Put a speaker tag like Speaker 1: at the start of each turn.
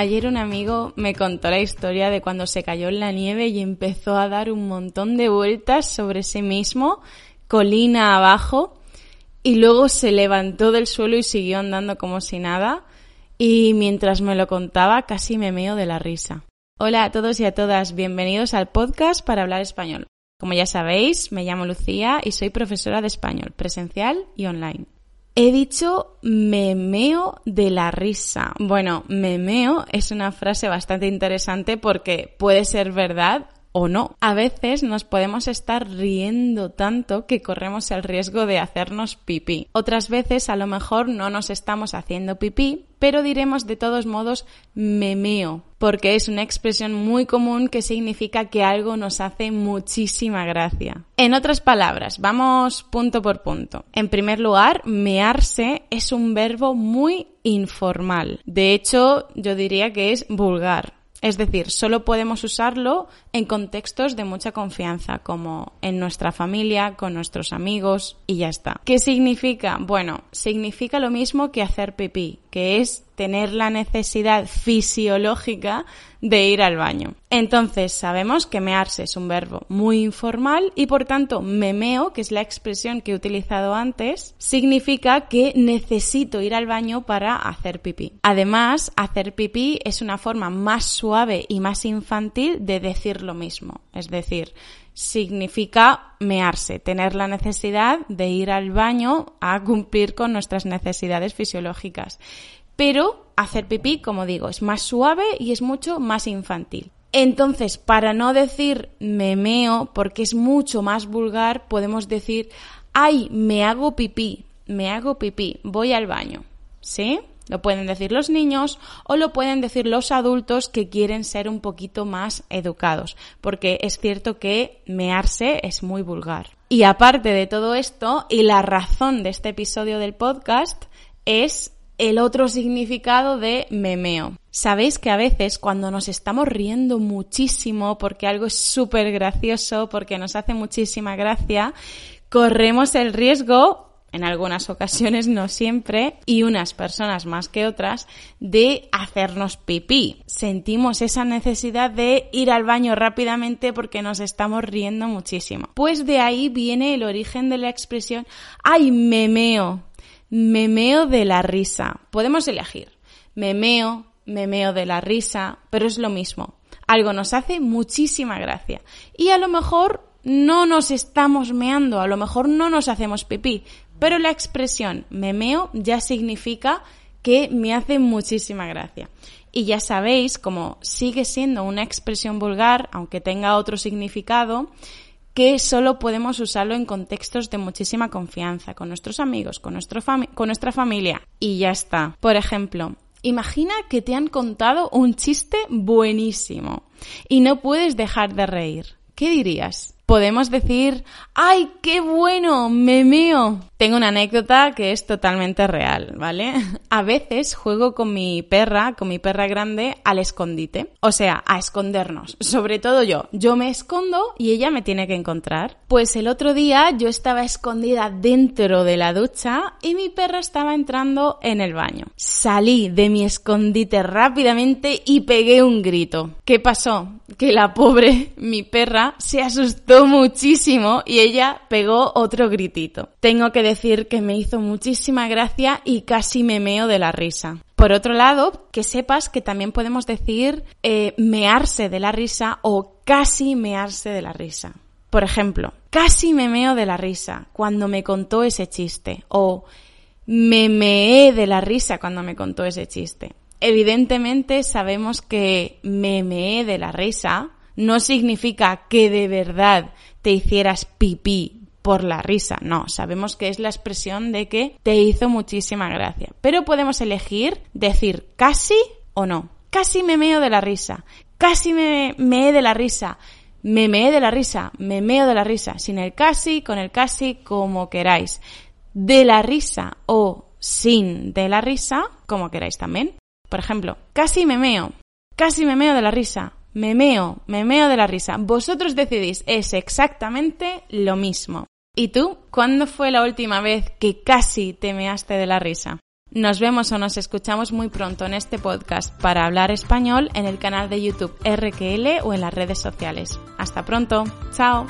Speaker 1: Ayer un amigo me contó la historia de cuando se cayó en la nieve y empezó a dar un montón de vueltas sobre sí mismo, colina abajo, y luego se levantó del suelo y siguió andando como si nada, y mientras me lo contaba casi me meo de la risa. Hola a todos y a todas, bienvenidos al podcast para hablar español. Como ya sabéis, me llamo Lucía y soy profesora de español, presencial y online. He dicho memeo de la risa. Bueno, memeo es una frase bastante interesante porque puede ser verdad o no. A veces nos podemos estar riendo tanto que corremos el riesgo de hacernos pipí. Otras veces a lo mejor no nos estamos haciendo pipí, pero diremos de todos modos memeo, porque es una expresión muy común que significa que algo nos hace muchísima gracia. En otras palabras, vamos punto por punto. En primer lugar, mearse es un verbo muy informal. De hecho, yo diría que es vulgar. Es decir, solo podemos usarlo en contextos de mucha confianza, como en nuestra familia, con nuestros amigos y ya está. ¿Qué significa? Bueno, significa lo mismo que hacer pipí, que es tener la necesidad fisiológica de ir al baño. Entonces, sabemos que mearse es un verbo muy informal y por tanto memeo, que es la expresión que he utilizado antes, significa que necesito ir al baño para hacer pipí. Además, hacer pipí es una forma más suave y más infantil de decir lo mismo. Es decir, significa mearse, tener la necesidad de ir al baño a cumplir con nuestras necesidades fisiológicas. Pero hacer pipí, como digo, es más suave y es mucho más infantil. Entonces, para no decir me meo, porque es mucho más vulgar, podemos decir, ay, me hago pipí, me hago pipí, voy al baño. ¿Sí? Lo pueden decir los niños o lo pueden decir los adultos que quieren ser un poquito más educados, porque es cierto que mearse es muy vulgar. Y aparte de todo esto, y la razón de este episodio del podcast es el otro significado de memeo. Sabéis que a veces cuando nos estamos riendo muchísimo porque algo es súper gracioso, porque nos hace muchísima gracia, corremos el riesgo en algunas ocasiones, no siempre, y unas personas más que otras, de hacernos pipí. Sentimos esa necesidad de ir al baño rápidamente porque nos estamos riendo muchísimo. Pues de ahí viene el origen de la expresión, ay, memeo, memeo de la risa. Podemos elegir, memeo, memeo de la risa, pero es lo mismo. Algo nos hace muchísima gracia. Y a lo mejor no nos estamos meando, a lo mejor no nos hacemos pipí, pero la expresión memeo ya significa que me hace muchísima gracia. Y ya sabéis, como sigue siendo una expresión vulgar, aunque tenga otro significado, que solo podemos usarlo en contextos de muchísima confianza, con nuestros amigos, con, nuestro con nuestra familia. Y ya está. Por ejemplo, imagina que te han contado un chiste buenísimo y no puedes dejar de reír. ¿Qué dirías? Podemos decir, ¡ay, qué bueno! ¡Me meo! Tengo una anécdota que es totalmente real, ¿vale? A veces juego con mi perra, con mi perra grande, al escondite. O sea, a escondernos. Sobre todo yo. Yo me escondo y ella me tiene que encontrar. Pues el otro día yo estaba escondida dentro de la ducha y mi perra estaba entrando en el baño. Salí de mi escondite rápidamente y pegué un grito. ¿Qué pasó? Que la pobre, mi perra, se asustó muchísimo y ella pegó otro gritito. Tengo que decir que me hizo muchísima gracia y casi me meo de la risa. Por otro lado, que sepas que también podemos decir eh, mearse de la risa o casi mearse de la risa. Por ejemplo, casi me meo de la risa cuando me contó ese chiste o me meé de la risa cuando me contó ese chiste. Evidentemente sabemos que me meé de la risa no significa que de verdad te hicieras pipí por la risa, no, sabemos que es la expresión de que te hizo muchísima gracia, pero podemos elegir decir casi o no. Casi me meo de la risa, casi me meé de la risa, me meé de la risa, me meo de la risa, sin el casi, con el casi, como queráis. De la risa o sin de la risa, como queráis también. Por ejemplo, casi me meo, casi me meo de la risa, me meo, me meo de la risa. Vosotros decidís, es exactamente lo mismo. ¿Y tú? ¿Cuándo fue la última vez que casi te measte de la risa? Nos vemos o nos escuchamos muy pronto en este podcast para hablar español en el canal de YouTube RQL o en las redes sociales. Hasta pronto. Chao.